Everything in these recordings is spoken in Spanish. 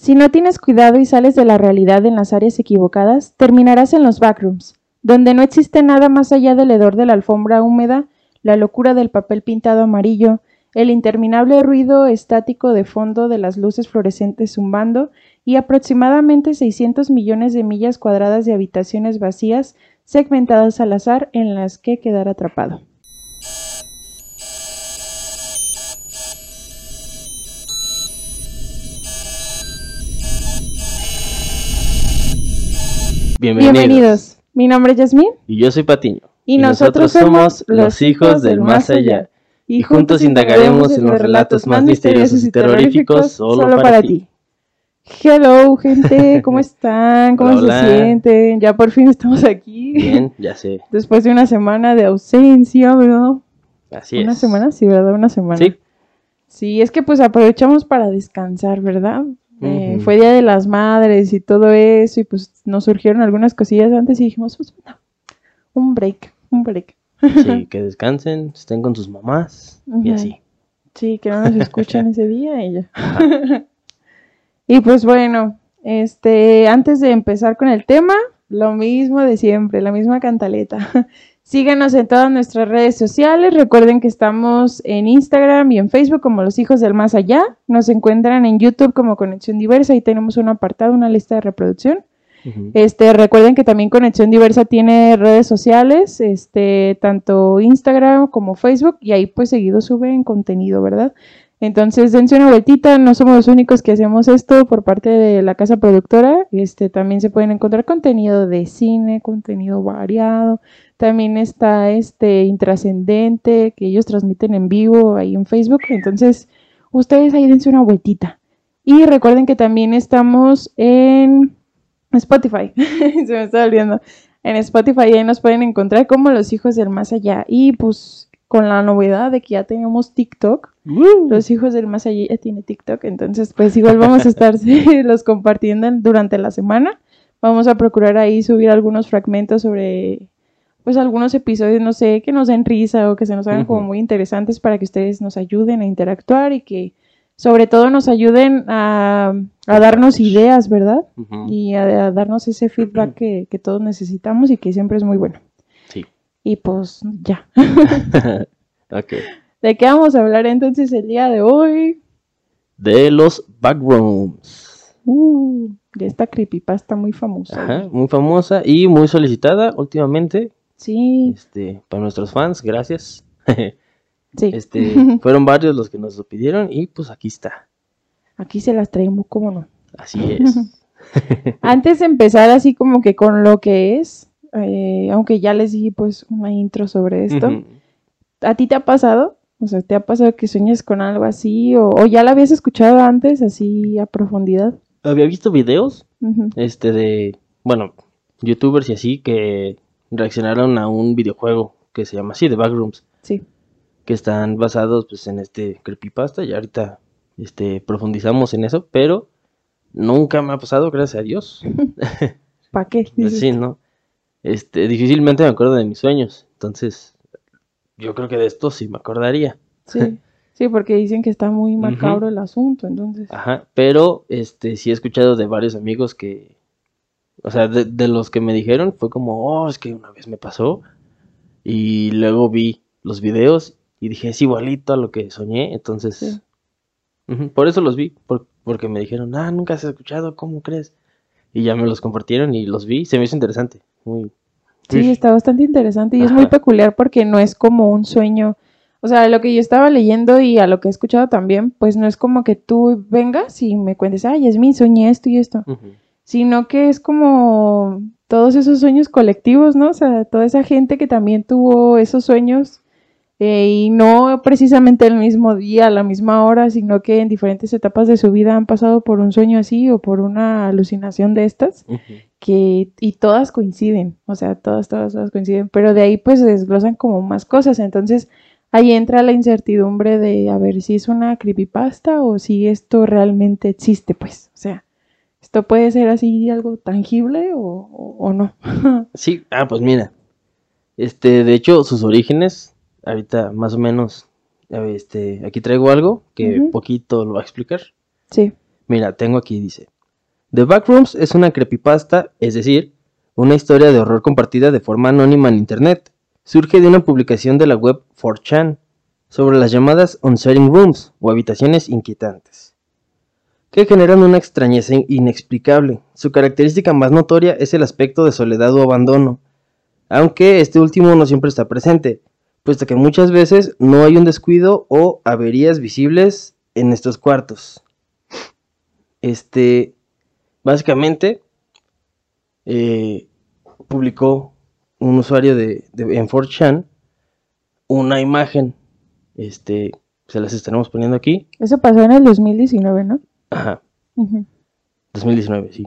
Si no tienes cuidado y sales de la realidad en las áreas equivocadas, terminarás en los backrooms, donde no existe nada más allá del hedor de la alfombra húmeda, la locura del papel pintado amarillo, el interminable ruido estático de fondo de las luces fluorescentes zumbando y aproximadamente 600 millones de millas cuadradas de habitaciones vacías segmentadas al azar en las que quedar atrapado. Bienvenidos. Mi nombre es Yasmín. Y yo soy Patiño. Y, nosotros, somos los hijos del más allá. Y juntos indagaremos en los relatos más misteriosos y terroríficos solo, para, ti. Hello, gente, ¿cómo están? ¿Cómo se sienten? Ya por fin estamos aquí. Bien, ya sé. Después de una semana de ausencia, ¿verdad? Así es. Una semana, sí, ¿verdad? Una semana. Sí. Sí, es que pues aprovechamos para descansar, ¿verdad? Eh, fue Día de las Madres y todo eso, y pues nos surgieron algunas cosillas antes y dijimos, pues, no, un break, un break. Sí, que descansen, estén con sus mamás y así. Sí, que no nos escuchan ese día y ya. y pues bueno, este, antes de empezar con el tema, lo mismo de siempre, la misma cantaleta. Síguenos en todas nuestras redes sociales. Recuerden que estamos en Instagram y en Facebook como Los Hijos del Más Allá. Nos encuentran en YouTube como Conexión Diversa. Ahí tenemos un apartado, una lista de reproducción. Este, recuerden que también Conexión Diversa tiene redes sociales, este, tanto Instagram como Facebook, y ahí pues seguido suben contenido, ¿verdad? Entonces dense una vueltita, no somos los únicos que hacemos esto por parte de la casa productora, este, también se pueden encontrar contenido de cine, contenido variado, también está este intrascendente que ellos transmiten en vivo ahí en Facebook, entonces ustedes ahí dense una vueltita. Y recuerden que también estamos en Spotify, se me está olvidando. En Spotify ahí nos pueden encontrar como los hijos del más allá. Y pues con la novedad de que ya tenemos TikTok, los hijos del más allá ya tiene TikTok, entonces pues igual vamos a estar los compartiendo en- durante la semana. Vamos a procurar ahí subir algunos fragmentos sobre pues algunos episodios, no sé, que nos den risa o que se nos hagan como muy interesantes para que ustedes nos ayuden a interactuar y que sobre todo nos ayuden a, a darnos ideas, ¿verdad? Y a, a darnos ese feedback que, que todos necesitamos y que siempre es muy bueno. Sí. Y pues ya. ok. ¿De qué vamos a hablar entonces el día de hoy? De los backrooms. Uh, de esta creepypasta muy famosa. Ajá, muy famosa y muy solicitada últimamente. Sí, Este, para nuestros fans, gracias. sí. Este, fueron varios los que nos lo pidieron y pues aquí está. Aquí se las traemos, ¿cómo no? Así es. Antes de empezar así como que con lo que es, eh, aunque ya les di pues una intro sobre esto. ¿a ti te ha pasado? O sea, ¿te ha pasado que sueñes con algo así? ¿O, o ya la habías escuchado antes, así a profundidad? Había visto videos este de, bueno, youtubers y así que reaccionaron a un videojuego que se llama así, The Backrooms, Sí. que están basados pues en este creepypasta y ahorita este profundizamos en eso, pero nunca me ha pasado, gracias a Dios. ¿Para qué? Dices Sí, ¿no? Este, difícilmente me acuerdo de mis sueños, entonces yo creo que de esto sí me acordaría. Sí, sí, porque dicen que está muy macabro el asunto, entonces. Ajá, pero este sí he escuchado de varios amigos que, o sea, de, de los que me dijeron fue como, oh, es que una vez me pasó y luego vi los videos y dije, es igualito a lo que soñé, entonces, Sí. por eso los vi, por- porque me dijeron, ah, nunca has escuchado, ¿cómo crees? Y ya me los compartieron y los vi, se me hizo interesante, muy... Sí, está bastante interesante y es muy peculiar porque no es como un sueño. O sea, lo que yo estaba leyendo y a lo que he escuchado también, pues no es como que tú vengas y me cuentes, ay, es mi soñé esto y esto, Ujú, sino que es como todos esos sueños colectivos, ¿no? O sea, toda esa gente que también tuvo esos sueños eh, y no precisamente el mismo día, a la misma hora, sino que en diferentes etapas de su vida han pasado por un sueño así o por una alucinación de estas que y todas coinciden, o sea, todas, todas, todas coinciden, pero de ahí pues se desglosan como más cosas, entonces ahí entra la incertidumbre de a ver si es una creepypasta o si esto realmente existe, pues, o sea, esto puede ser así algo tangible o, o- o no. Sí, ah, pues mira, este, de hecho, sus orígenes, ahorita más o menos, este, aquí traigo algo que poquito lo va a explicar. Sí, Mira, tengo aquí, dice. The Backrooms es una creepypasta, es decir, una historia de horror compartida de forma anónima en Internet. Surge de una publicación de la web 4chan sobre las llamadas unsettling rooms o habitaciones inquietantes, que generan una extrañeza inexplicable. Su característica más notoria es el aspecto de soledad o abandono, aunque este último no siempre está presente, puesto que muchas veces no hay un descuido o averías visibles en estos cuartos. Este, básicamente, eh, publicó un usuario de, en 4chan una imagen, este, se las estaremos poniendo aquí. Eso pasó en el 2019, ¿no? Ajá, Ujú. 2019, sí.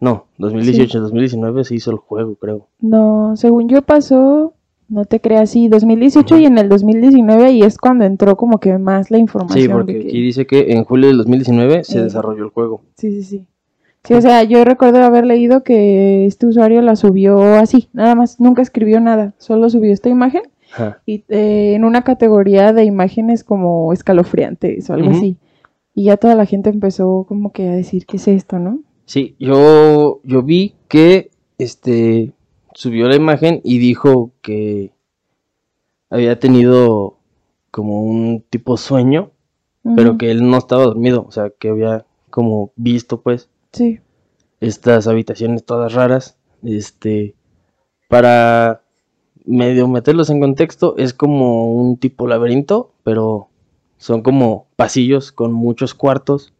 No, 2018, 2019 se hizo el juego, creo. No, según yo pasó, no te creas, sí, 2018 Ujú. y en el 2019 y es cuando entró como que más la información. Sí, porque que- aquí dice que en julio del 2019 se Eh. desarrolló el juego. Sí, sí, sí. Sí, o sea, yo recuerdo haber leído que este usuario la subió así, nada más, nunca escribió nada, solo subió esta imagen Ajá. y eh, en una categoría de imágenes como escalofriantes o algo así. Y ya toda la gente empezó como que a decir, ¿qué es esto, no? Sí, yo, yo vi que este subió la imagen y dijo que había tenido como un tipo sueño, pero que él no estaba dormido, o sea, que había como visto pues Sí, estas habitaciones todas raras, este, para medio meterlos en contexto, es como un tipo laberinto, pero son como pasillos con muchos cuartos,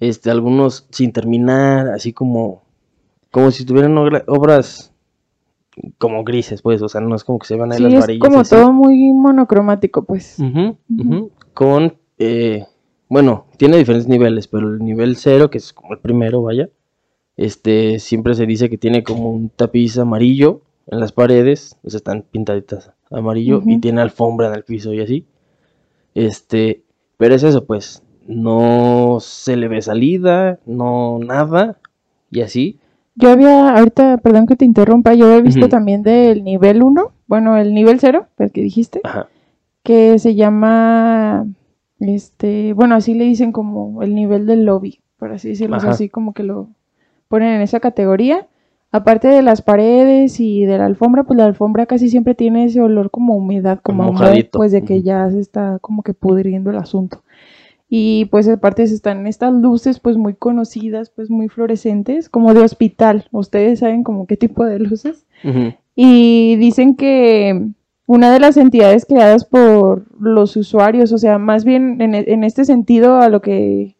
este, algunos sin terminar, así como, como si tuvieran obra- obras como grises, pues, o sea, no es como que se van ahí sí, las es varillas como así. todo muy monocromático, pues. Con, eh, bueno, tiene diferentes niveles, pero el nivel cero, que es como el primero, vaya, este, siempre se dice que tiene como un tapiz amarillo en las paredes, o sea, están pintaditas amarillo y tiene alfombra en el piso y así. Este, pero es eso, pues, no se le ve salida, no nada, y así. Yo había, ahorita, perdón que te interrumpa, yo había visto también del nivel 1, bueno, el nivel 0, el que dijiste, Ajá, que se llama, este, bueno, así le dicen como el nivel del lobby, por así decirlo, o sea, Ajá. así como que lo ponen en esa categoría. Aparte de las paredes y de la alfombra, pues la alfombra casi siempre tiene ese olor como humedad, como moho, Mojadito. pues de que ya se está como que pudriendo el asunto. Y pues aparte están estas luces pues muy conocidas, pues muy fluorescentes, como de hospital. Ustedes saben como qué tipo de luces. Y dicen que una de las entidades creadas por los usuarios, o sea, más bien en, en este sentido a lo que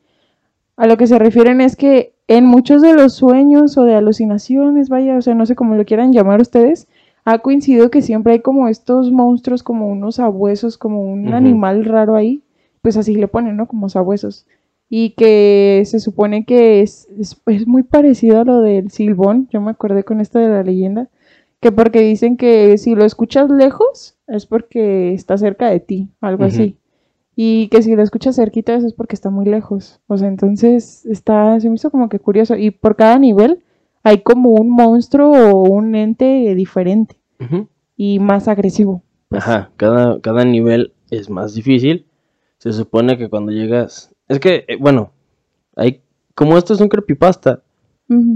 a lo que se refieren es que en muchos de los sueños o de alucinaciones, vaya, o sea, no sé cómo lo quieran llamar ustedes, ha coincidido que siempre hay como estos monstruos, como unos sabuesos, como un animal raro ahí, pues así le ponen, ¿no? Como sabuesos. Y que se supone que es, es, es muy parecido a lo del silbón, yo me acordé con esto de la leyenda, que porque dicen que si lo escuchas lejos es porque está cerca de ti, algo así. Y que si lo escuchas cerquita eso es porque está muy lejos. O sea, entonces está, se me hizo como que curioso. Y por cada nivel hay como un monstruo o un ente diferente y más agresivo. pues. Ajá, cada, cada nivel es más difícil. Se supone que cuando llegas. Es que, eh, bueno, hay. Como esto es un creepypasta,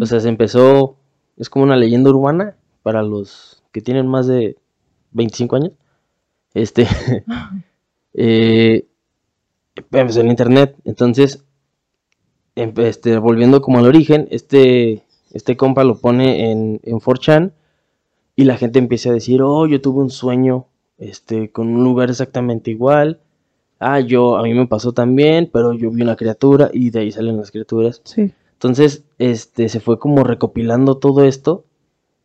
o sea, se empezó. Es como una leyenda urbana para los que tienen más de 25 años. Este. eh, empezó en internet. Entonces, em- este, volviendo como al origen, este, este compa lo pone en, en 4chan y la gente empieza a decir, oh, yo tuve un sueño este, con un lugar exactamente igual. Ah, yo, a mí me pasó también, pero yo vi una criatura y de ahí salen las criaturas. Sí. Entonces, este, se fue como recopilando todo esto,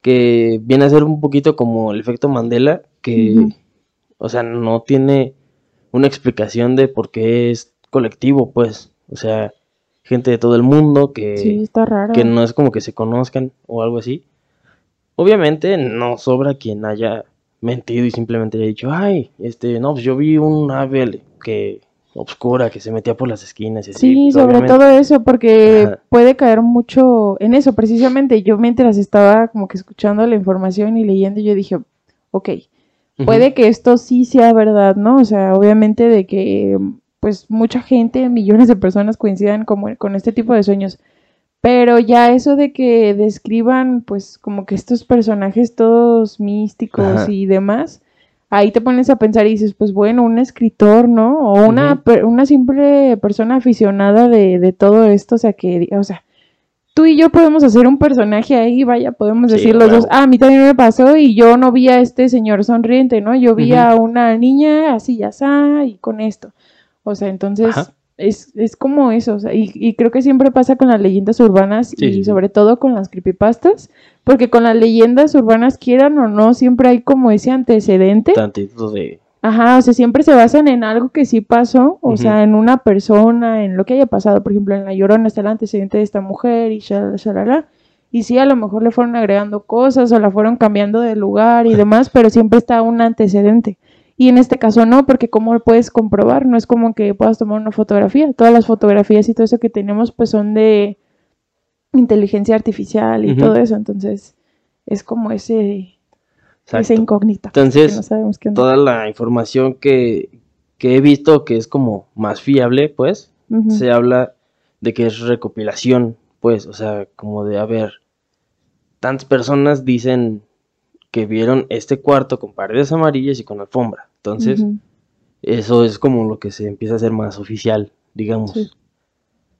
que viene a ser un poquito como el efecto Mandela, que, o sea, no tiene una explicación de por qué es colectivo, pues, o sea, gente de todo el mundo que, Sí, está raro. que no es como que se conozcan o algo así. Obviamente no sobra quien haya mentido y simplemente haya dicho, ay, este, no, pues yo vi un ave que obscura que se metía por las esquinas y así. Sí, pues, sobre obviamente- todo eso, porque Ajá. puede caer mucho en eso. Precisamente yo mientras estaba como que escuchando la información y leyendo, yo dije, ok, Puede que esto sí sea verdad, ¿no? O sea, obviamente de que pues mucha gente, millones de personas coincidan como, con este tipo de sueños. Pero ya eso de que describan, pues, como que estos personajes todos místicos Ajá. y demás, ahí te pones a pensar y dices, pues bueno, un escritor, ¿no? O una, per- una simple persona aficionada de, de todo esto, o sea, que, o sea, tú y yo podemos hacer un personaje ahí, vaya, podemos Sí, decir los dos, ah, a mí también me pasó y yo no vi a este señor sonriente, ¿no? Yo vi a una niña así, ya está, y con esto. O sea, entonces es, es como eso, o sea, y, y creo que siempre pasa con las leyendas urbanas Sí, y sí. sobre todo con las creepypastas, porque con las leyendas urbanas, quieran o no, siempre hay como ese antecedente. Tantito de... Ajá, o sea, siempre se basan en algo que sí pasó, o sea, en una persona, en lo que haya pasado. Por ejemplo, en La Llorona está el antecedente de esta mujer y shalala, shalala. Y sí, a lo mejor le fueron agregando cosas o la fueron cambiando de lugar y demás, pero siempre está un antecedente. Y en este caso no, porque ¿cómo lo puedes comprobar? No es como que puedas tomar una fotografía. Todas las fotografías y todo eso que tenemos, pues son de inteligencia artificial y todo eso. Entonces, es como ese, esa Exacto. incógnita. Entonces, que no sabemos qué onda. toda la información que, que he visto que es como más fiable, pues, se habla de que es recopilación, pues, o sea, como de, a ver, tantas personas dicen que vieron este cuarto con paredes amarillas y con alfombra. Entonces, eso es como lo que se empieza a hacer más oficial, digamos. Sí.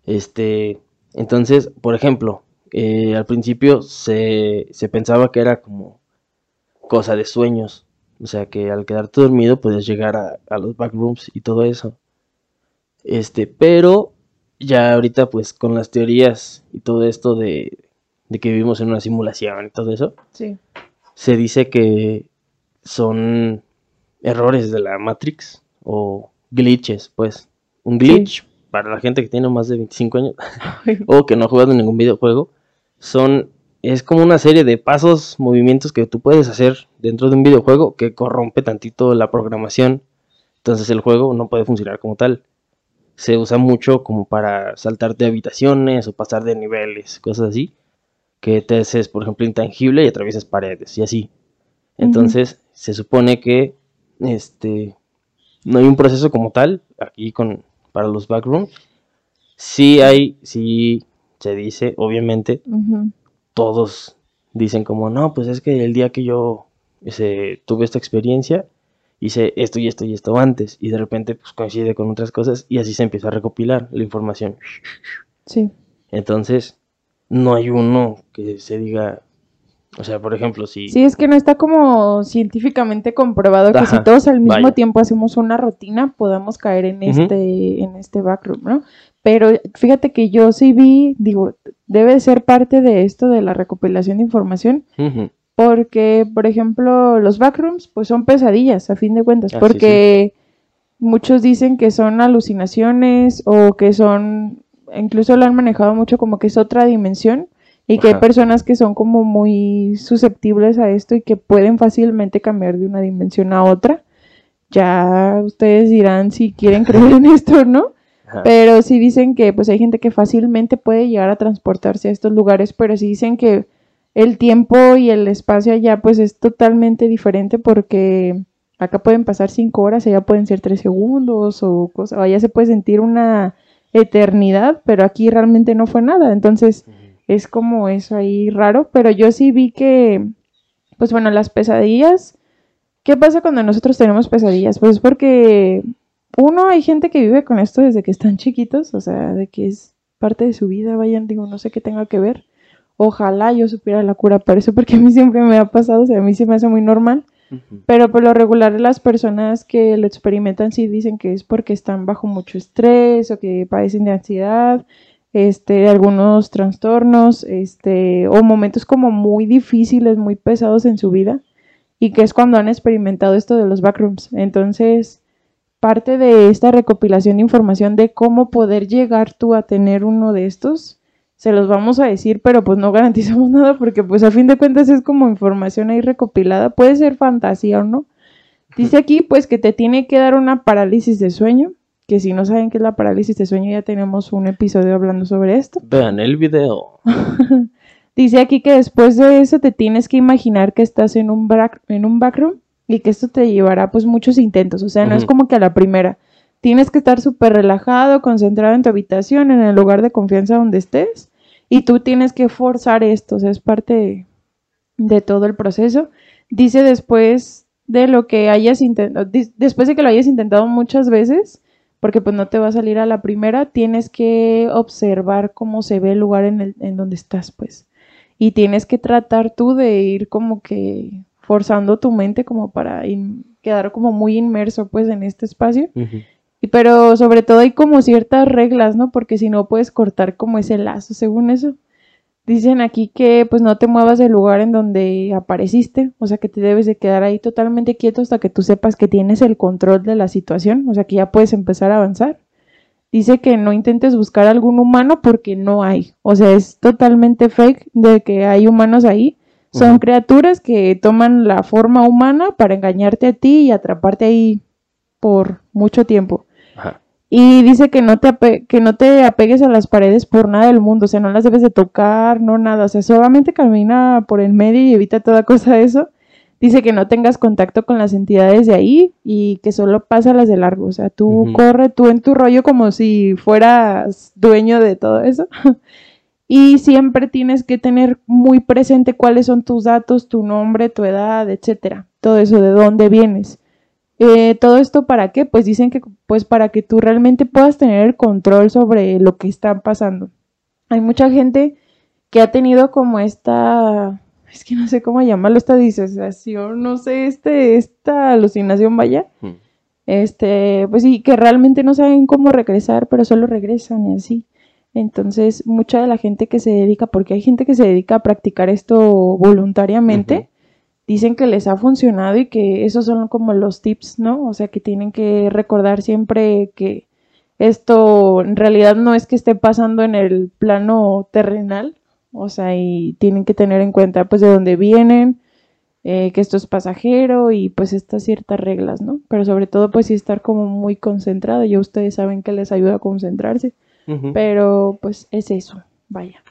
Este, entonces, por ejemplo, eh, al principio se, se pensaba que era como cosa de sueños. O sea, que al quedarte dormido podías llegar a, a los backrooms y todo eso. Este, pero ya ahorita pues con las teorías y todo esto de, de que vivimos en una simulación y todo eso, Sí. se dice que son errores de la Matrix o glitches, pues. Un glitch, para la gente que tiene más de 25 años o que no ha jugado ningún videojuego, son es como una serie de pasos, movimientos que tú puedes hacer dentro de un videojuego que corrompe tantito la programación. Entonces el juego no puede funcionar como tal. Se usa mucho como para saltarte habitaciones o pasar de niveles, cosas así. Que te haces, por ejemplo, intangible y atraviesas paredes y así. Entonces se supone que este no hay un proceso como tal aquí con para los backrooms. Sí hay, sí se dice, obviamente. Todos dicen como, no, pues es que el día que yo ese, tuve esta experiencia, hice esto y esto y esto antes, y de repente pues coincide con otras cosas, y así se empieza a recopilar la información. Sí. Entonces, no hay uno que se diga, o sea, por ejemplo, si... Sí, es que no está como científicamente comprobado que si todos al mismo vaya. tiempo hacemos una rutina, podamos caer en este, en este backroom, ¿no? Pero fíjate que yo sí vi, digo, debe ser parte de esto de la recopilación de información, porque, por ejemplo, los backrooms, pues son pesadillas, a fin de cuentas, Ah, sí, porque muchos dicen que son alucinaciones o que son, incluso lo han manejado mucho como que es otra dimensión y que hay personas que son como muy susceptibles a esto y que pueden fácilmente cambiar de una dimensión a otra. Ya ustedes dirán si quieren creer en esto o no. Ajá, Pero sí dicen que pues hay gente que fácilmente puede llegar a transportarse a estos lugares, pero sí dicen que el tiempo y el espacio allá pues es totalmente diferente porque acá pueden pasar cinco horas, allá pueden ser tres segundos o cosa, o allá se puede sentir una eternidad, pero aquí realmente no fue nada, entonces es como eso ahí raro, pero yo sí vi que, pues bueno, las pesadillas, ¿qué pasa cuando nosotros tenemos pesadillas? Pues porque uno, hay gente que vive con esto desde que están chiquitos, o sea, de que es parte de su vida, vayan, digo, no sé qué tenga que ver. Ojalá yo supiera la cura para eso, porque a mí siempre me ha pasado, o sea, a mí se me hace muy normal. Pero por lo regular las personas que lo experimentan sí dicen que es porque están bajo mucho estrés o que padecen de ansiedad, este, de algunos trastornos, este, o momentos como muy difíciles, muy pesados en su vida, y que es cuando han experimentado esto de los backrooms. Entonces, parte de esta recopilación de información de cómo poder llegar tú a tener uno de estos, se los vamos a decir, pero pues no garantizamos nada porque pues a fin de cuentas es como información ahí recopilada, puede ser fantasía o no. Dice aquí pues que te tiene que dar una parálisis de sueño, que si no saben qué es la parálisis de sueño ya tenemos un episodio hablando sobre esto. Vean el video. Dice aquí que después de eso te tienes que imaginar que estás en un, en un backroom y que esto te llevará pues muchos intentos, o sea, no es como que a la primera. tienes que estar súper relajado, concentrado en tu habitación, en el lugar de confianza donde estés, y tú tienes que forzar esto, o sea, es parte de, de todo el proceso. Dice después de lo que hayas intentado, después de que lo hayas intentado muchas veces, porque pues no te va a salir a la primera, tienes que observar cómo se ve el lugar en, el, en donde estás, pues. Y tienes que tratar tú de ir como que forzando tu mente como para quedar como muy inmerso pues en este espacio. y, pero sobre todo hay como ciertas reglas, ¿no? Porque si no puedes cortar como ese lazo, según eso. Dicen aquí que pues no te muevas del lugar en donde apareciste, o sea que te debes de quedar ahí totalmente quieto hasta que tú sepas que tienes el control de la situación, o sea que ya puedes empezar a avanzar. Dice que no intentes buscar algún humano porque no hay, o sea es totalmente fake de que hay humanos ahí. Son criaturas que toman la forma humana para engañarte a ti y atraparte ahí por mucho tiempo. Ajá. Y dice que no, te que no te apegues a las paredes por nada del mundo, o sea, no las debes de tocar, no nada, o sea, solamente camina por el medio y evita toda cosa de eso. Dice que no tengas contacto con las entidades de ahí y que solo las de largo, o sea, tú corre tú en tu rollo como si fueras dueño de todo eso. y siempre tienes que tener muy presente cuáles son tus datos, tu nombre, tu edad, etcétera, todo eso, de dónde vienes. Eh, todo esto para qué? Pues dicen que pues para que tú realmente puedas tener el control sobre lo que está pasando. Hay mucha gente que ha tenido como esta, es que no sé cómo llamarlo, esta disociación, no sé, este, esta alucinación, vaya. Hmm. Este, pues sí, que realmente no saben cómo regresar, pero solo regresan y así. Entonces, mucha de la gente que se dedica, porque hay gente que se dedica a practicar esto voluntariamente, dicen que les ha funcionado y que esos son como los tips, ¿no? O sea, que tienen que recordar siempre que esto en realidad no es que esté pasando en el plano terrenal, o sea, y tienen que tener en cuenta pues de dónde vienen, eh, que esto es pasajero y pues estas ciertas reglas, ¿no? Pero sobre todo pues sí estar como muy concentrado, ya ustedes saben que les ayuda a concentrarse, pero pues es eso, vaya.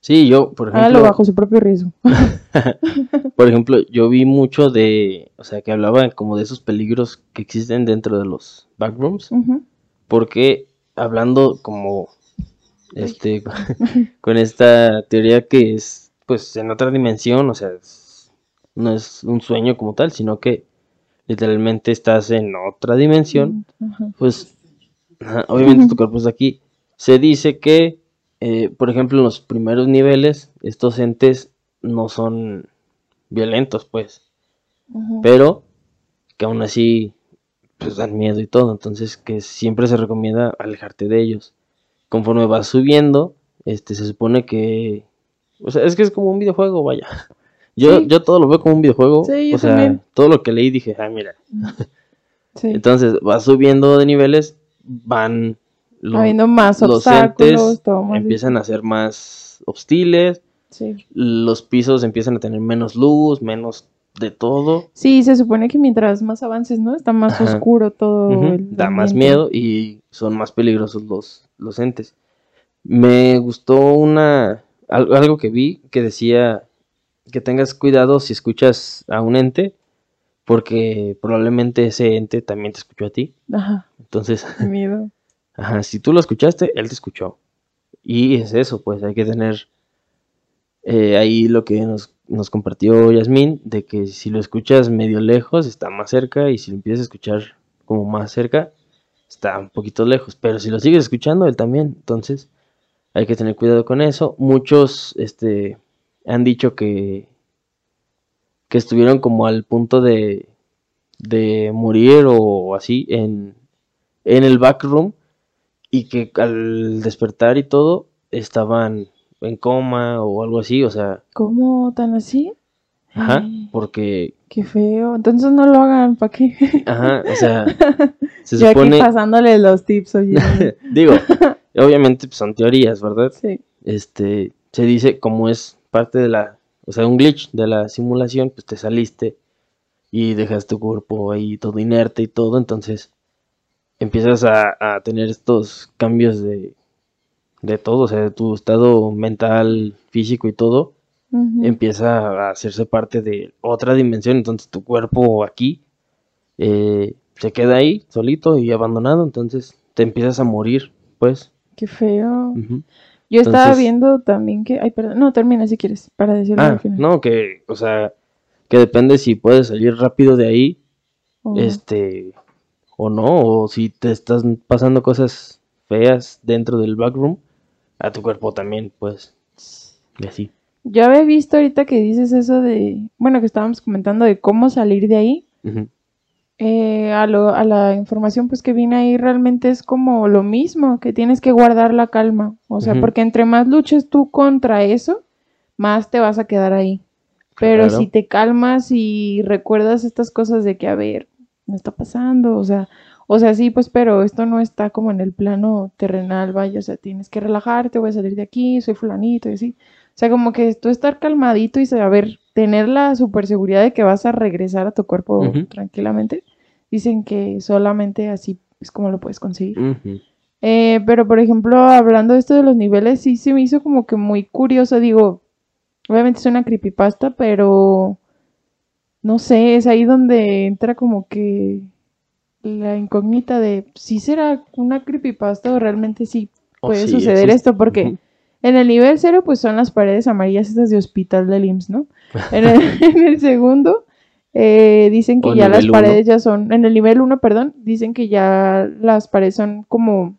Sí, yo, por ejemplo. Hágalo bajo su propio riesgo. por ejemplo, yo vi mucho de. O sea, que hablaba como de esos peligros que existen dentro de los backrooms. Porque hablando como. Este. con esta teoría que es. Pues en otra dimensión, o sea, no es un sueño como tal, sino que literalmente estás en otra dimensión. Pues. Obviamente tu cuerpo está aquí. Se dice que eh, por ejemplo, en los primeros niveles, estos entes no son violentos, pues. Pero que aún así pues dan miedo y todo. Entonces que siempre se recomienda alejarte de ellos. Conforme vas subiendo, este se supone que. O sea, es que es como un videojuego, vaya. Yo, yo todo lo veo como un videojuego. o sea, todo lo que leí dije, ah, mira. Entonces vas subiendo de niveles, van habiendo más los obstáculos, empiezan a ser más hostiles, los pisos empiezan a tener menos luz, menos de todo. Sí, se supone que mientras más avances, ¿no? Está más oscuro todo. da más miedo y son más peligrosos los, los entes. Me gustó una algo que vi que decía que tengas cuidado si escuchas a un ente porque probablemente ese ente también te escuchó a ti. Ajá. Entonces, miedo. Ajá, si tú lo escuchaste, él te escuchó. Y es eso, pues hay que tener eh, ahí lo que nos, nos compartió Yasmín, de que si lo escuchas medio lejos, está más cerca, y si lo empiezas a escuchar como más cerca, está un poquito lejos. Pero si lo sigues escuchando, él también. Entonces, hay que tener cuidado con eso. Muchos este, han dicho que, que estuvieron como al punto de, de morir o así en, en el backroom y que al despertar y todo estaban en coma o algo así, o sea. ¿Cómo tan así? Ajá, porque. Qué feo. Entonces no lo hagan, ¿para qué? Ajá, o sea. Se Yo supone... aquí pasándole los tips, oye. Digo, obviamente pues, son teorías, ¿verdad? Sí. Este, se dice como es parte de la, o sea, un glitch de la simulación, pues te saliste y dejas tu cuerpo ahí todo inerte y todo, entonces empiezas a, tener estos cambios de, de todo, o sea, de tu estado mental, físico y todo, empieza a hacerse parte de otra dimensión, entonces tu cuerpo aquí, eh, se queda ahí solito y abandonado, entonces te empiezas a morir, pues. Qué feo. Yo estaba viendo también que. Ay, perdón. No, termina si quieres, para decirlo Ah, al final. no, que, o sea, que depende si puedes salir rápido de ahí, O- este, o no, o si te están pasando cosas feas dentro del backroom, a tu cuerpo también, pues, y así. Yo había visto ahorita que dices eso de. Bueno, que estábamos comentando de cómo salir de ahí. Eh, a, lo- a la información pues que viene ahí realmente es como lo mismo, que tienes que guardar la calma. O sea, porque entre más luches tú contra eso, más te vas a quedar ahí. Pero Claro. si te calmas y recuerdas estas cosas de que, a ver, no está pasando, o sea, o sea, sí, pues, pero esto no está como en el plano terrenal, vaya, o sea, tienes que relajarte, voy a salir de aquí, soy fulanito y así. O sea, como que tú estar calmadito y saber, tener la super seguridad de que vas a regresar a tu cuerpo tranquilamente. Dicen que solamente así es como lo puedes conseguir. Eh, pero, por ejemplo, hablando de esto de los niveles, sí se me hizo como que muy curioso. Digo, obviamente es una creepypasta, pero no sé, es ahí donde entra como que la incógnita de si será una creepypasta o realmente sí puede sí suceder existe. esto, porque en el nivel cero, pues son las paredes amarillas estas de hospital del IMSS, ¿no? En el, en el segundo, eh, dicen que O ya las uno. paredes ya son, en el nivel 1, perdón, dicen que ya las paredes son como,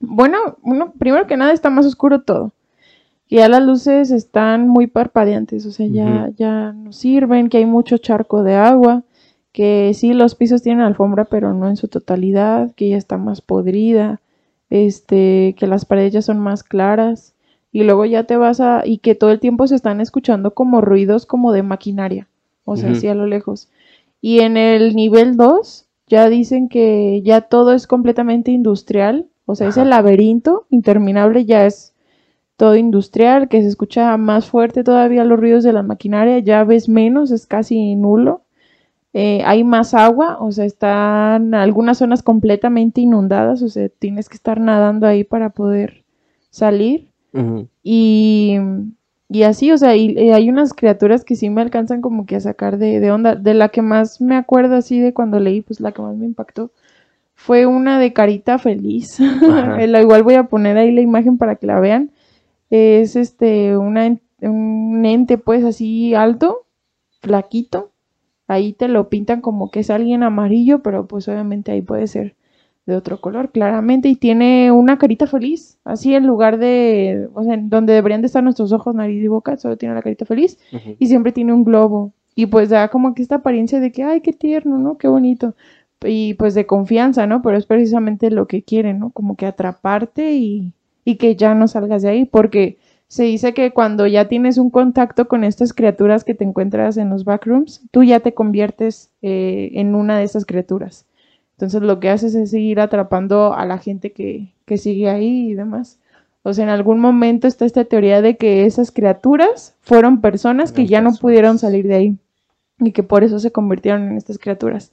bueno, uno, primero que nada está más oscuro todo. Que ya las luces están muy parpadeantes, o sea, ya, ya no sirven, que hay mucho charco de agua, que sí, los pisos tienen alfombra, pero no en su totalidad, que ya está más podrida, este, que las paredes ya son más claras, y luego ya te vas a, y que todo el tiempo se están escuchando como ruidos como de maquinaria, o sea, Ujú. así a lo lejos. Y en el nivel 2 ya dicen que ya todo es completamente industrial, o sea, ese Ajá. laberinto interminable ya es todo industrial, que se escucha más fuerte todavía los ruidos de la maquinaria, ya ves menos, es casi nulo. Eh, hay más agua, o sea, están algunas zonas completamente inundadas, o sea, tienes que estar nadando ahí para poder salir. Y, y así, o sea, y, y hay unas criaturas que sí me alcanzan como que a sacar de, de onda. De la que más me acuerdo así de cuando leí, pues la que más me impactó fue una de carita feliz. Ajá. La igual voy a poner ahí la imagen para que la vean. Es este, una, un ente pues así alto, flaquito. Ahí te lo pintan como que es alguien amarillo, pero pues obviamente ahí puede ser de otro color, claramente, y tiene una carita feliz, así en lugar de, o sea, donde deberían de estar nuestros ojos, nariz y boca, solo tiene la carita feliz, y siempre tiene un globo, y pues da como que esta apariencia de que, ay, qué tierno, ¿no? Qué bonito, y pues de confianza, ¿no? Pero es precisamente lo que quieren, ¿no? Como que atraparte y, y que ya no salgas de ahí, porque se dice que cuando ya tienes un contacto con estas criaturas que te encuentras en los backrooms, tú ya te conviertes eh, en una de estas criaturas. Entonces lo que haces es seguir atrapando a la gente que, que sigue ahí y demás. O sea, en algún momento está esta teoría de que esas criaturas fueron personas que ya no pudieron salir de ahí y que por eso se convirtieron en estas criaturas.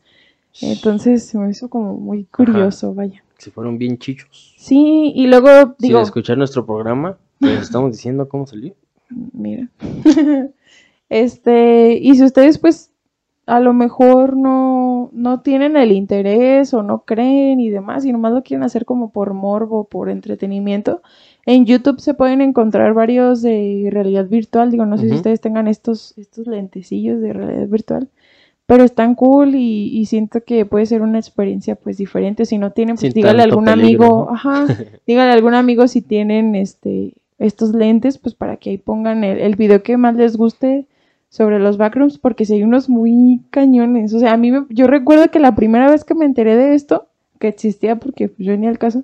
Entonces se me hizo como muy curioso, vaya. Se fueron bien chichos. Sí, y luego Si digo, escuchar nuestro programa, les estamos diciendo cómo salir. mira. este, y si ustedes pues a lo mejor no, no tienen el interés o no creen y demás, y nomás lo quieren hacer como por morbo, por entretenimiento, en YouTube se pueden encontrar varios de realidad virtual. Digo, no sé si ustedes tengan estos, estos lentecillos de realidad virtual, pero están cool y, y siento que puede ser una experiencia pues diferente. Si no tienen, pues Sin dígale a algún peligro, amigo, ¿no? ajá, dígale a algún amigo si tienen este estos lentes, pues para que ahí pongan el, el video que más les guste sobre los backrooms, porque si hay unos muy cañones. O sea, a mí me- yo recuerdo que la primera vez que me enteré de esto, que existía porque pues, yo ni al caso,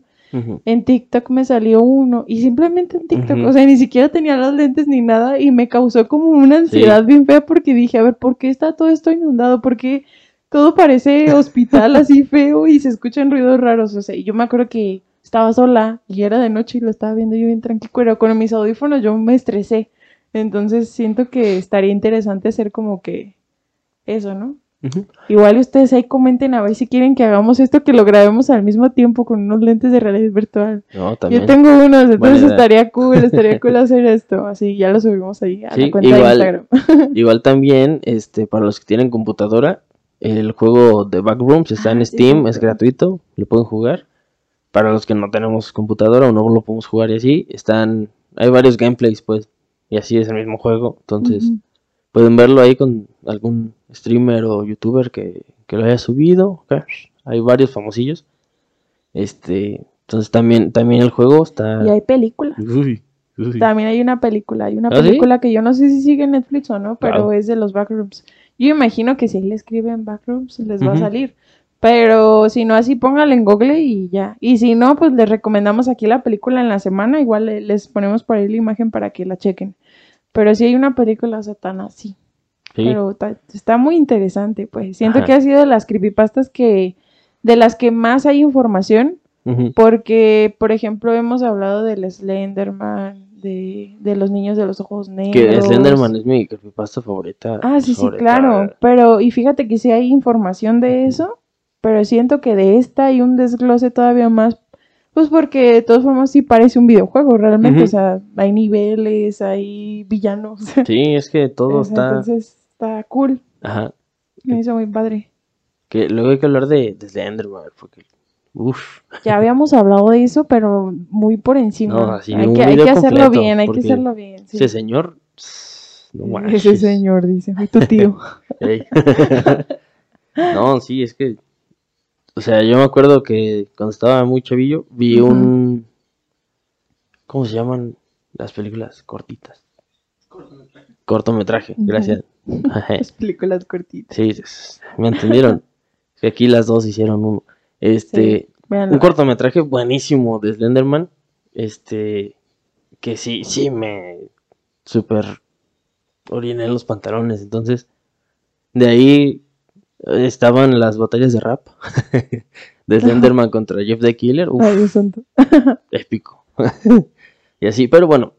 En TikTok me salió uno y simplemente en TikTok, o sea, ni siquiera tenía los lentes ni nada y me causó como una ansiedad bien fea porque dije, a ver, ¿por qué está todo esto inundado? ¿Por qué todo parece hospital así feo y se escuchan ruidos raros? O sea, y yo me acuerdo que estaba sola y era de noche y lo estaba viendo yo bien tranquilo, pero con mis audífonos yo me estresé. Entonces siento que estaría interesante hacer como que eso, ¿no? Igual ustedes ahí comenten a ver si quieren que hagamos esto, que lo grabemos al mismo tiempo con unos lentes de realidad virtual. No, también. Yo tengo unos, entonces estaría cool, estaría cool hacer esto. Así ya lo subimos ahí a Sí, la cuenta igual. de Instagram. Igual también, este, para los que tienen computadora, El juego de Backrooms está Ah, en sí, Steam, sí, es gratuito, lo pueden jugar. Para los que no tenemos computadora o no lo podemos jugar y así, están, hay varios gameplays pues, y así es el mismo juego. Entonces. Pueden verlo ahí con algún streamer o youtuber que, que lo haya subido. Hay varios famosillos. Este, entonces también, también el juego está. Y hay película. Uy, uy. También hay una película. Hay una ¿Ah, sí? película que yo no sé si sigue en Netflix o no, pero es de los Backrooms. Yo imagino que si ahí le escriben Backrooms les va a salir. Pero si no, así póngale en Google y ya. Y si no, pues les recomendamos aquí la película en la semana. Igual le- les ponemos por ahí la imagen para que la chequen. Pero sí hay una película satana, sí. Sí. Pero está muy interesante, pues. Siento Ajá. que ha sido de las creepypastas que, de las que más hay información, porque, por ejemplo, hemos hablado del Slenderman, de, de los niños de los ojos negros. Que Slenderman es mi creepypasta favorita. Ah, sí, sí, claro. Pero, y fíjate que sí hay información de eso, pero siento que de esta hay un desglose todavía más, pues porque de todas formas sí parece un videojuego, realmente. O sea, hay niveles, hay villanos. Sí, es que todo está. Entonces está cool. Ajá. Me hizo muy padre. Que luego hay que hablar de, de Slenderman. Porque. Uf. Ya habíamos hablado de eso, pero muy por encima. No, así, hay que, hay que hacerlo bien, hay que hacerlo bien. sí. Ese señor. No manches. Ese señor, dice, tu tío. No, sí, es que. O sea, yo me acuerdo que cuando estaba muy chavillo vi un. ¿Cómo se llaman las películas cortitas? Cortometraje, Ujú. gracias. Las películas cortitas. Sí, es- me entendieron. Que aquí las dos hicieron uno. Este, un cortometraje buenísimo de Slenderman. Este, que sí, sí me super oriné en los pantalones. Entonces, de ahí estaban las batallas de rap de Slenderman contra Jeff the Killer. Uf, Ay, santo. épico. y así, pero bueno,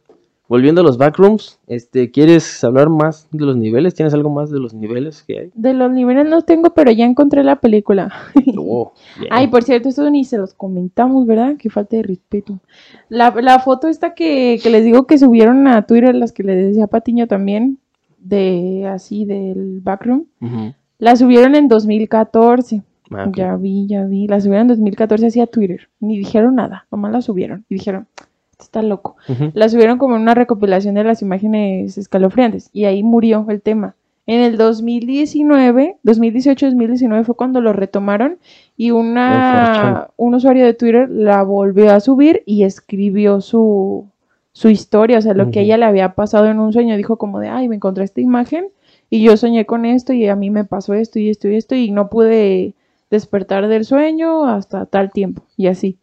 volviendo a los backrooms, este, ¿quieres hablar más de los niveles? ¿Tienes algo más de los niveles que hay? De los niveles no tengo, pero ya encontré la película. Oh. Ay, por cierto, esto ni se los comentamos, ¿verdad? Qué falta de respeto. La, la foto esta que, que les digo que subieron a Twitter, las que les decía Patiño también, de así del backroom, Ujú. La subieron en 2014. Ah. Ya vi, ya vi. La subieron en 2014 así a Twitter. Ni dijeron nada, nomás la subieron. Y dijeron, "Esto está loco. La subieron como en una recopilación de las imágenes escalofriantes. Y ahí murió el tema. En el 2019, 2018-2019 fue cuando lo retomaron y una, un usuario de Twitter la volvió a subir y escribió su, su historia, o sea, lo que ella le había pasado en un sueño. Dijo como de, ay, me encontré esta imagen y yo soñé con esto y a mí me pasó esto y esto y esto y no pude despertar del sueño hasta tal tiempo y así.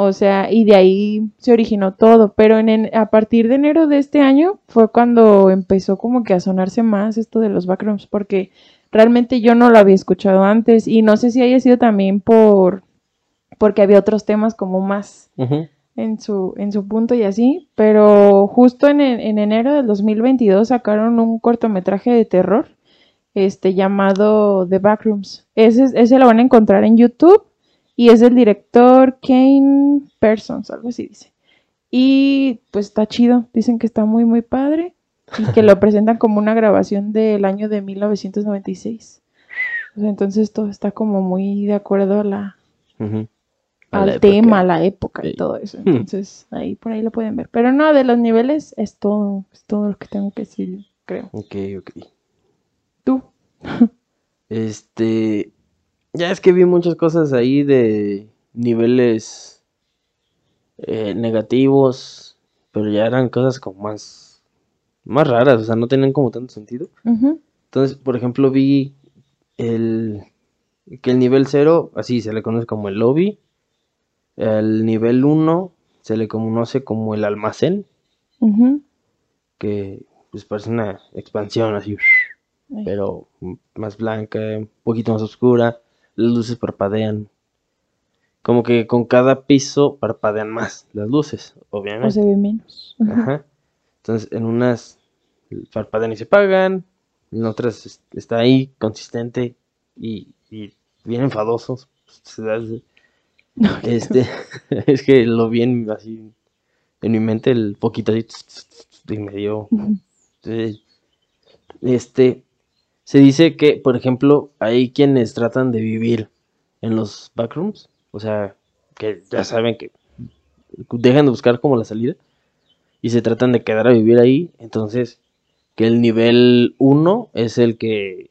O sea, y de ahí se originó todo, pero en, a partir de enero de este año fue cuando empezó como que a sonarse más esto de los backrooms, porque realmente yo no lo había escuchado antes y no sé si haya sido también por porque había otros temas como más. En su, en su punto y así, pero justo en, en- en enero del 2022 sacaron un cortometraje de terror este llamado The Backrooms. Ese, ese lo van a encontrar en YouTube y es del director Kane Persons, algo así dice. Y pues está chido, dicen que está muy muy padre y que lo presentan como una grabación del año de 1996. O sea, entonces todo está como muy de acuerdo a la, al época. tema, a la época y todo eso. Hmm. Entonces, ahí por ahí lo pueden ver. Pero no, de los niveles es todo, es todo lo que tengo que decir, creo. Ok, ok. Tú. Este. Ya es que vi muchas cosas ahí de niveles eh, negativos, pero ya eran cosas como más, más raras, o sea, no tenían como tanto sentido. Entonces, por ejemplo, vi el que el nivel 0, así se le conoce como el lobby. El nivel 1 se le conoce como el almacén, que pues parece una expansión así, Ay. pero más blanca, un poquito más oscura. Las luces parpadean. Como que con cada piso parpadean más las luces, O obviamente. se ve menos. Ajá. Entonces, en unas parpadean y se apagan, en otras es- está ahí consistente y, y bien enfadosos. Se da- No, Este, es que lo vi en, así en mi mente el poquito así y me dio. Este, Se dice que, por ejemplo, hay quienes tratan de vivir en los backrooms, o sea, que ya saben que dejan de buscar como la salida y se tratan de quedar a vivir ahí, entonces que el nivel 1 es el que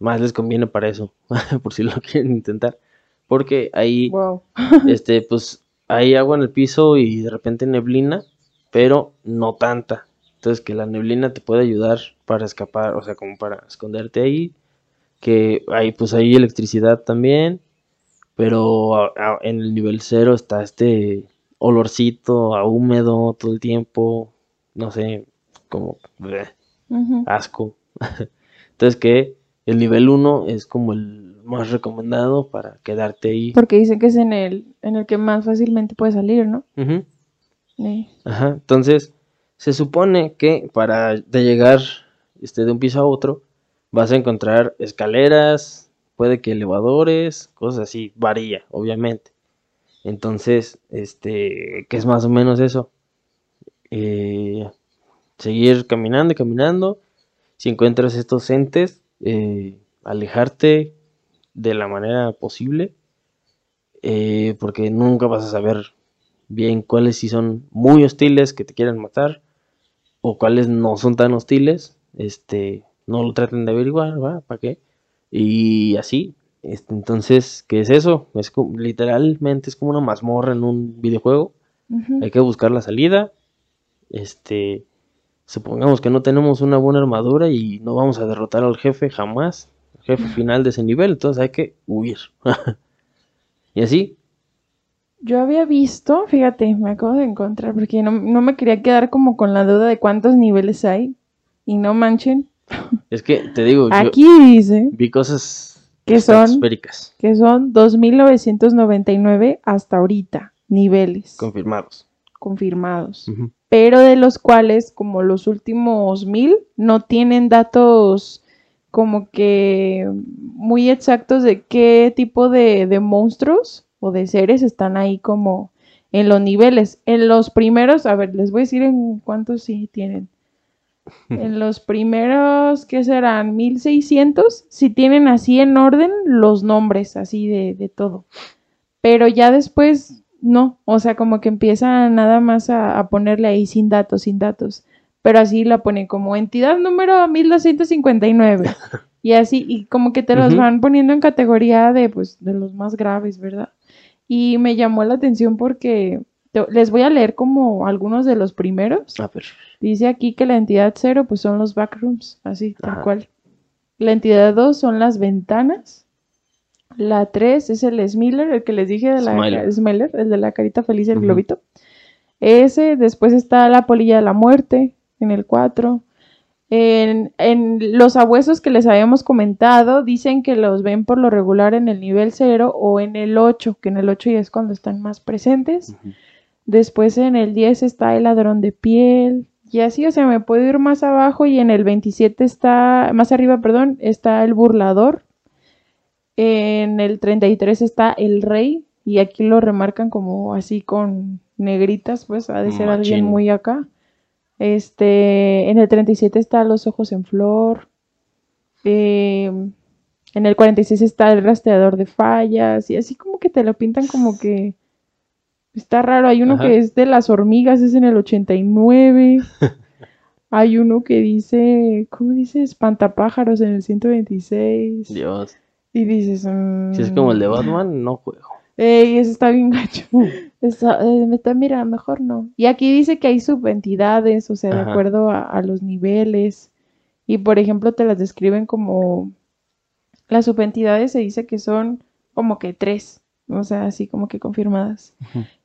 más les conviene para eso, por si lo quieren intentar, porque ahí Wow. este pues hay agua en el piso y de repente neblina, pero no tanta. Entonces que la neblina te puede ayudar para escapar, o sea, como para esconderte ahí, que hay pues hay electricidad también, pero a- a- en el nivel cero está este olorcito a húmedo todo el tiempo, no sé, como bleh, asco. Entonces que el nivel 1 es como el más recomendado para quedarte ahí. Porque dicen que es en el, en el que más fácilmente puede salir, ¿no? Eh, Ajá, entonces se supone que para de llegar este, de un piso a otro vas a encontrar escaleras, puede que elevadores, cosas así, varía, obviamente. Entonces, este, ¿qué es más o menos eso? Eh, seguir caminando y caminando. Si encuentras estos entes, eh, alejarte de la manera posible, eh, porque nunca vas a saber bien cuáles sí son muy hostiles que te quieren matar o cuáles no son tan hostiles, este, no lo traten de averiguar, ¿va? ¿Para qué? Y así, este, entonces, ¿qué es eso? Es como, literalmente es como una mazmorra en un videojuego, hay que buscar la salida, este, supongamos que no tenemos una buena armadura y no vamos a derrotar al jefe jamás, jefe final de ese nivel, entonces hay que huir. y así, Yo había visto, fíjate, me acabo de encontrar, porque no, no me quería quedar como con la duda de cuántos niveles hay. Y no manchen, es que te digo, yo aquí dice vi cosas que son, que son 2.999 hasta ahorita niveles confirmados. confirmados. Pero de los cuales, como los últimos mil, no tienen datos como que muy exactos de qué tipo de, de monstruos o de seres están ahí como en los niveles. En los primeros, a ver, les voy a decir en cuántos sí tienen. En los primeros, ¿qué serán? 1600, si tienen así en orden los nombres, así de, de todo. Pero ya después, no, o sea, como que empiezan nada más a, a ponerle ahí sin datos, sin datos. Pero así la ponen como entidad número 1259. Y así, y como que te los van poniendo en categoría de, pues, de los más graves, ¿verdad? Y me llamó la atención porque te- les voy a leer como algunos de los primeros. A ver. Dice aquí que la entidad cero, pues son los backrooms, así, tal cual. La entidad 2 son las ventanas. La 3 es el Smiler, el que les dije de la Smiler. Smiler, el de la carita feliz y el globito. Ese, después está la polilla de la muerte, en el 4. En, en los abuesos que les habíamos comentado, dicen que los ven por lo regular en el nivel 0 o en el 8, que en el 8 ya es cuando están más presentes. Después en el 10 está el ladrón de piel. Y así, o sea, me puedo ir más abajo y en el 27 está, más arriba, perdón, está el burlador. En el 33 está el rey. Y aquí lo remarcan como así con negritas, pues ha de ser alguien muy acá. Este, en el 37 está los ojos en flor. Eh, en el 46 está el rastreador de fallas. Y así como que te lo pintan como que Está raro, hay uno Ajá. que es de las hormigas, es en el 89. hay uno que dice, ¿cómo dice? Espantapájaros en el 126. Dios. Y dices, Si es como el de "Mm, Batman, no juego. Ey, ese está bien gacho. Está, eh, está, mira, mejor no. Y aquí dice que hay subentidades, o sea, de acuerdo a, a los niveles. Y por ejemplo, te las describen como. Las subentidades se dice que son como que tres, o sea, así como que confirmadas.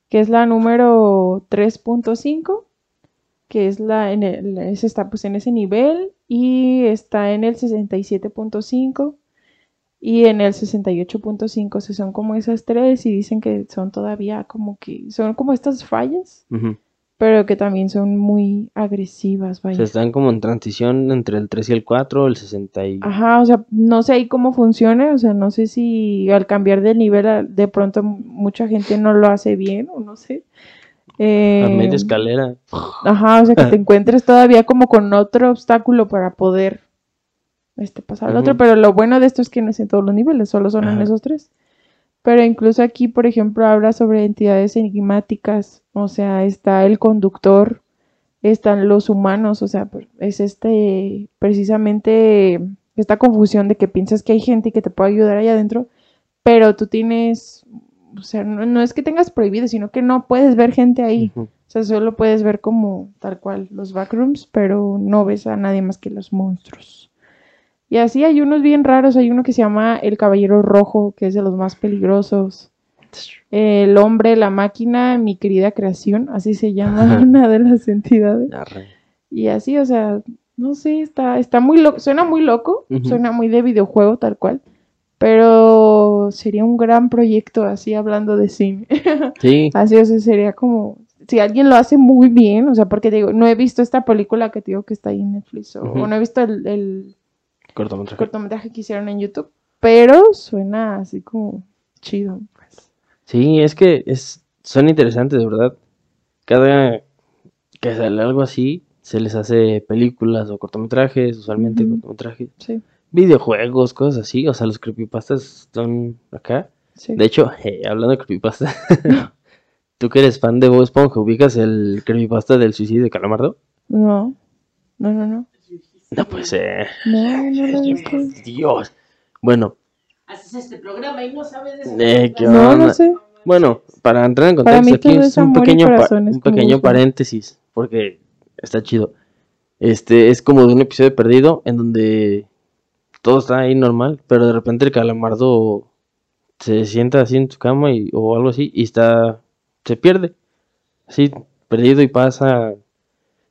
Que es la número 3.5, que es la. En el, está pues en ese nivel. Y está en el 67.5 y en el 68.5 se son como esas tres y dicen que son todavía como que son como estas fallas, Ujú. pero que también son muy agresivas, O vaya. sea, están como en transición entre el 3 y el 4, el 60 y... Ajá, o sea, no sé ahí cómo funciona, o sea, no sé si al cambiar de nivel a- de pronto mucha gente no lo hace bien o no sé. a Eh, media escalera. Ajá, o sea, que te encuentres todavía como con otro obstáculo para poder este pasar al otro, pero lo bueno de esto es que no es en todos los niveles, solo son en esos tres. Pero incluso aquí, por ejemplo, habla sobre entidades enigmáticas, o sea, está el conductor, están los humanos, o sea, pues, es este, precisamente esta confusión de que piensas que hay gente que te puede ayudar allá adentro, pero tú tienes, o sea, no, no es que tengas prohibido, sino que no puedes ver gente ahí. O sea, solo puedes ver como tal cual los backrooms, pero no ves a nadie más que los monstruos. Y así hay unos bien raros. Hay uno que se llama El Caballero Rojo, que es de los más peligrosos. El hombre, la máquina, mi querida creación, así se llama una de las entidades. Arre. Y así, o sea, no sé, está, está muy loco, suena muy loco, suena muy de videojuego tal cual, pero sería un gran proyecto así hablando de cine. Sí, Así, o sea, sería como, si alguien lo hace muy bien, o sea, porque digo, no he visto esta película que te digo que está ahí en Netflix, o no he visto el, el cortometraje. cortometraje que hicieron en YouTube, pero suena así como chido, pues. Sí, es que es, son interesantes, de verdad. Cada que sale algo así, se les hace películas o cortometrajes, usualmente Ujú. cortometrajes, Sí, videojuegos, cosas así. O sea, los creepypastas están acá. sí. De hecho, eh, hablando de creepypasta, tú que eres fan de Bob Esponja, ¿ubicas el creepypasta del suicidio de Calamardo? No, no, no, no. No, pues, eh, No, lo. Dios. Bueno, Haces este programa y no sabes de eh, ¿qué No, onda? no sé. Bueno, para entrar en contexto, aquí es un pequeño, un pequeño paréntesis, porque está chido. Este es como de un episodio perdido en donde todo está ahí normal, pero de repente el calamardo se sienta así en su cama y, o algo así y está, se pierde, así perdido y pasa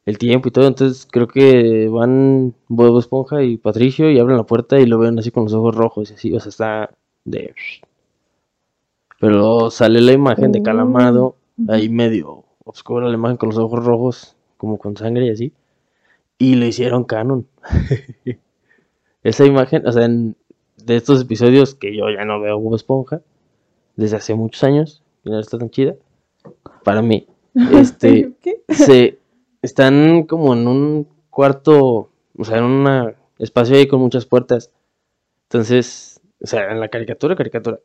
el tiempo y todo. Entonces creo que van Bob Esponja y Patricio y abren la puerta y lo ven así con los ojos rojos y así, o sea, está de... Pero sale la imagen de Oh. Calamardo, Ujú. ahí medio oscura la imagen con los ojos rojos, como con sangre y así. Y le hicieron canon. Esa imagen, o sea, en- de estos episodios que yo ya no veo Bob Esponja, desde hace muchos años, y no está tan chida, para mí, este, ¿Qué? se están como en un cuarto, o sea, en un espacio ahí con muchas puertas. Entonces, o sea, en la caricatura, caricatura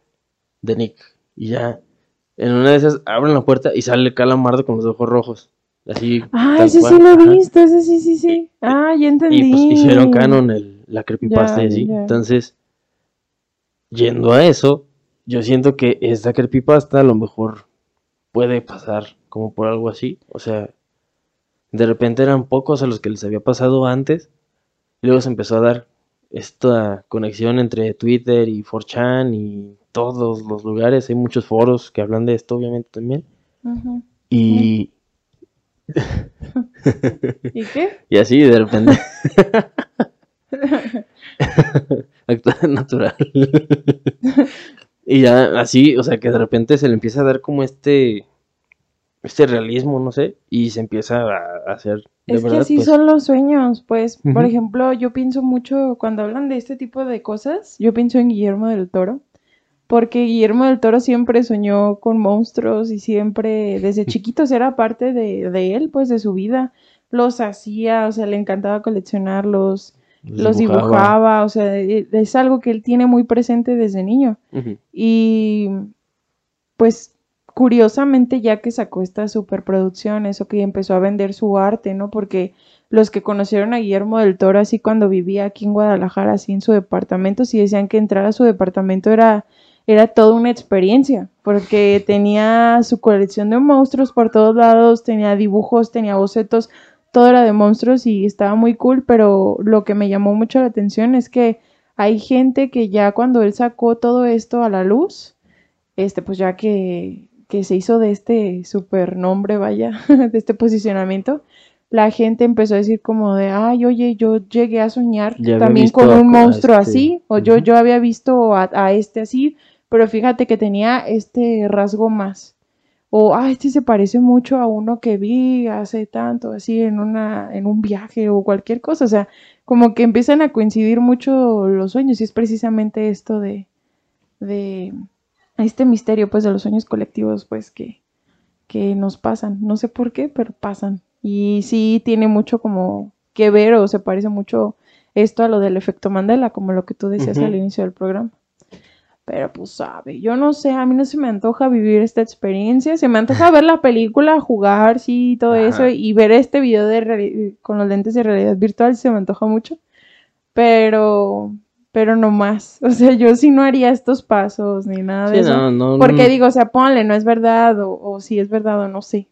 de Nick. Y ya, en una de esas abren la puerta y sale Calamardo con los ojos rojos. Así. Ah, ese sí lo he visto, ese sí, sí, sí. Ah, ya entendí. Y pues hicieron canon el, la creepypasta Ya, ya. Entonces, yendo a eso, yo siento que esta creepypasta a lo mejor puede pasar como por algo así. O sea, de repente eran pocos a los que les había pasado antes. Y luego se empezó a dar esta conexión entre Twitter y 4chan y todos los lugares. Hay muchos foros que hablan de esto, obviamente, también. Y, ¿Y qué? y así, de repente. Actúa natural. y ya así, o sea, que de repente se le empieza a dar como este. Este realismo, no sé, y se empieza a, hacer de es verdad. que así pues, son los sueños, pues, por ejemplo, yo pienso mucho, cuando hablan de este tipo de cosas, yo pienso en Guillermo del Toro, porque Guillermo del Toro siempre soñó con monstruos y siempre, desde chiquitos, era parte de, de él, pues, de su vida, los hacía, o sea, le encantaba coleccionarlos, los dibujaba, o sea, e- es algo que él tiene muy presente desde niño. Y pues curiosamente ya que sacó estas superproducciones o que empezó a vender su arte, ¿no? Porque los que conocieron a Guillermo del Toro así cuando vivía aquí en Guadalajara, así en su departamento, sí decían que entrar a su departamento era, era toda una experiencia, porque tenía su colección de monstruos por todos lados, tenía dibujos, tenía bocetos, todo era de monstruos y estaba muy cool, pero lo que me llamó mucho la atención es que hay gente que ya cuando él sacó todo esto a la luz, este, pues ya que, que se hizo de este super nombre, vaya, de este posicionamiento, la gente empezó a decir como de, ay, oye, yo llegué a soñar Ya también con un monstruo este- así, o yo, yo había visto a, a este así, pero fíjate que tenía este rasgo más. O, ah, este se parece mucho a uno que vi hace tanto, así en una, en un viaje o cualquier cosa. O sea, como que empiezan a coincidir mucho los sueños, y es precisamente esto de, de este misterio, pues, de los sueños colectivos, pues, que, que nos pasan. No sé por qué, pero pasan. Y sí tiene mucho como que ver, o se parece mucho esto a lo del efecto Mandela, como lo que tú decías al inicio del programa. Pero pues sabe, yo no sé, a mí no se me antoja vivir esta experiencia, se me antoja ver la película, jugar, sí, todo Ajá. eso, y ver este video de con los lentes de realidad virtual, se me antoja mucho. Pero, pero no más. O sea, yo sí no haría estos pasos ni nada de Sí, eso. no, no, Porque no. digo, o sea, ponle, no es verdad, o, o si es verdad o no sé,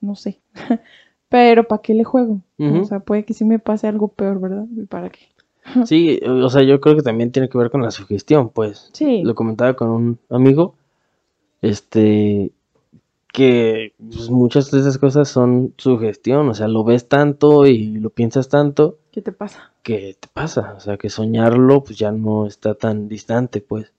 no sé. Pero ¿para qué le juego? O sea, puede que sí me pase algo peor, ¿verdad? ¿Y para qué? Sí, o sea, yo creo que también tiene que ver con la sugestión, pues. Sí. Lo comentaba con un amigo, este, que pues, muchas de esas cosas son sugestión, o sea, lo ves tanto y lo piensas tanto ¿Qué te pasa? que te pasa, o sea, que soñarlo pues ya no está tan distante, pues.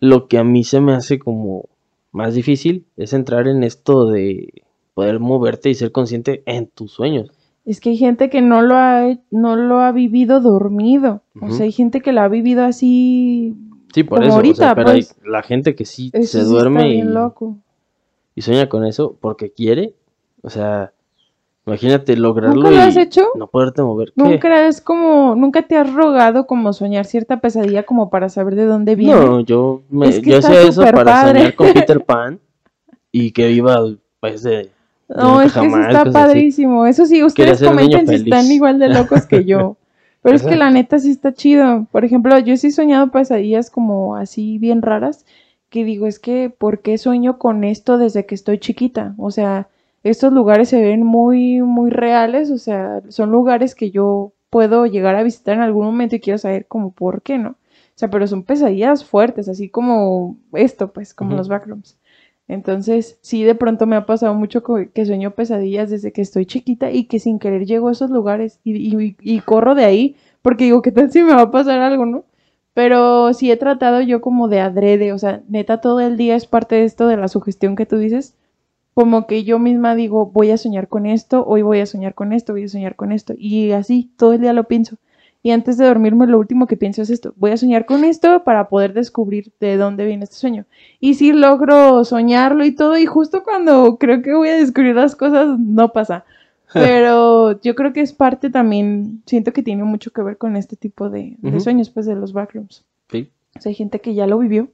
Lo que a mí se me hace como más difícil es entrar en esto de poder moverte y ser consciente en tus sueños. Es que hay gente que no lo ha, no lo ha vivido dormido. O sea, hay gente que lo ha vivido así. Sí, por Como eso, o sea, ahorita, pero hay pues. la gente que sí se sí duerme y, loco. Y sueña con eso porque quiere, o sea, imagínate lograrlo ¿Nunca lo has y hecho? no poderte mover. ¿Qué? Nunca es como, nunca te has rogado como soñar cierta pesadilla como para saber de dónde viene. No, yo, me, Es que yo hacía eso para padre. soñar con Peter Pan y que iba al país de... No, es que eso está así. padrísimo. Eso sí, ustedes comenten si están igual de locos que yo. Pero es que la neta sí está chido. Por ejemplo, yo sí he soñado pesadillas como así bien raras, que digo, es que, ¿por qué sueño con esto desde que estoy chiquita? O sea, estos lugares se ven muy, muy reales, o sea, son lugares que yo puedo llegar a visitar en algún momento y quiero saber como por qué, ¿no? O sea, pero son pesadillas fuertes, así como esto, pues, como los backrooms. Entonces, sí, de pronto me ha pasado mucho que sueño pesadillas desde que estoy chiquita y que sin querer llego a esos lugares y, y- y corro de ahí porque digo, ¿qué tal si me va a pasar algo, no? Pero sí he tratado yo como de adrede, o sea, neta todo el día es parte de esto de la sugestión que tú dices, como que yo misma digo, voy a soñar con esto, hoy voy a soñar con esto, voy a soñar con esto, y así todo el día lo pienso. Y antes de dormirme lo último que pienso es esto, voy a soñar con esto para poder descubrir de dónde viene este sueño. Y sí logro soñarlo y todo, y justo cuando creo que voy a descubrir las cosas, no pasa. Pero yo creo que es parte también, siento que tiene mucho que ver con este tipo de, sueños, pues de los backrooms. Sí. O sea, hay gente que ya lo vivió,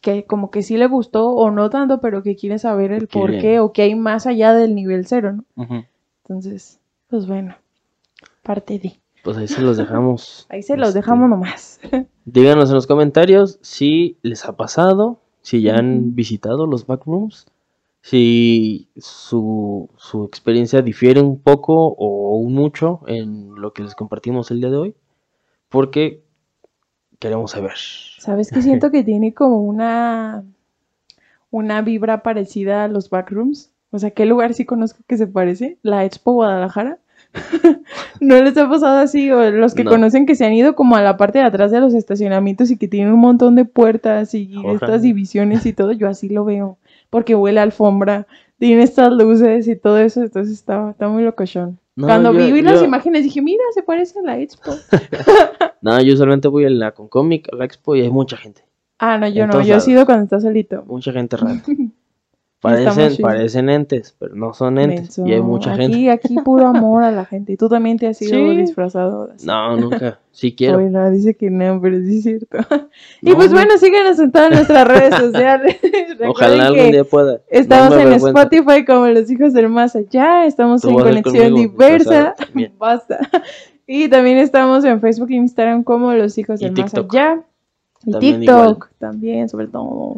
que como que sí le gustó o no tanto, pero que quiere saber el por qué o que hay más allá del nivel cero, ¿no? Entonces, pues bueno, parte de. Pues ahí se los dejamos. Ahí se los Este, dejamos nomás. Díganos en los comentarios si les ha pasado, si ya han visitado los backrooms, si su, su experiencia difiere un poco o un mucho en lo que les compartimos el día de hoy, porque queremos saber. ¿Sabes qué siento que tiene como una una vibra parecida a los backrooms? O sea, ¿qué lugar sí conozco que se parece? La Expo Guadalajara. ¿No les ha pasado así? O los que No. conocen que se han ido como a la parte de atrás de los estacionamientos y que tienen un montón de puertas y Ojalá. estas divisiones y todo, yo así lo veo. Porque huele a alfombra, tiene estas luces y todo eso, entonces está, está muy locochón. No, Cuando yo- vi las imágenes dije, mira, se parece a la Expo. No, yo solamente voy a la Concomic, a la Expo y hay mucha gente, Ah, no, yo no, yo he sido cuando está solito. mucha gente rara. Parecen, parecen entes, pero no son entes y hay mucha aquí, gente. Aquí puro amor a la gente. Y tú también te has ido Sí. disfrazado. así. No, nunca, sí quiero. Bueno, dice que no, pero sí es cierto. y No, pues no. bueno, síganos en todas nuestras redes sociales. Ojalá algún día pueda. Estamos No en. Spotify como Los Hijos del Más Allá. Estamos Tú en Conexión Diversa. Basta. Y también estamos en Facebook e Instagram como Los Hijos del Más. Allá. Y También TikTok también, sobre todo.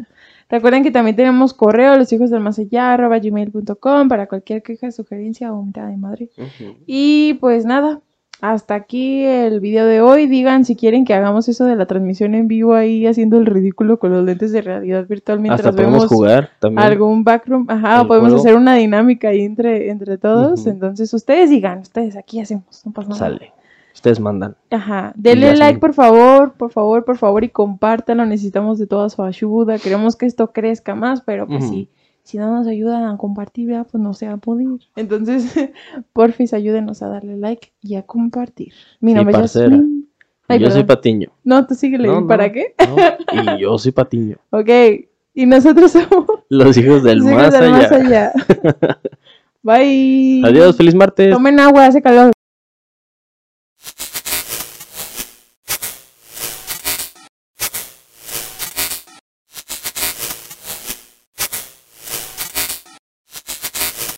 Recuerden que también tenemos correo, los hijos del más allá, arroba gmail.com para cualquier queja, sugerencia o mitad de madre. Y pues nada, hasta aquí el video de hoy. Digan si quieren que hagamos eso de la transmisión en vivo ahí haciendo el ridículo con los lentes de realidad virtual mientras Hasta podemos vemos jugar también. algún backroom. Ajá, podemos juego. hacer una dinámica ahí entre, entre todos. Entonces ustedes digan, ustedes aquí hacemos, no pasa nada. Sale. Ustedes mandan. Ajá, denle like por favor, por favor, por favor y compártanlo, necesitamos de toda su ayuda, queremos que esto crezca más, pero pues Ujú. si, si no nos ayudan a compartir, ya, pues no se va a poder. Entonces, porfis, ayúdenos a darle like y a compartir. Mi Sí, nombre es parcera. Yasmin. Ay, yo soy. Patiño. No, tú síguele, No, no, ¿para qué? no. Y yo soy Patiño. Ok, y nosotros somos Los hijos del los hijos más del allá. más allá. Bye. Adiós, feliz martes. Tomen agua, hace calor.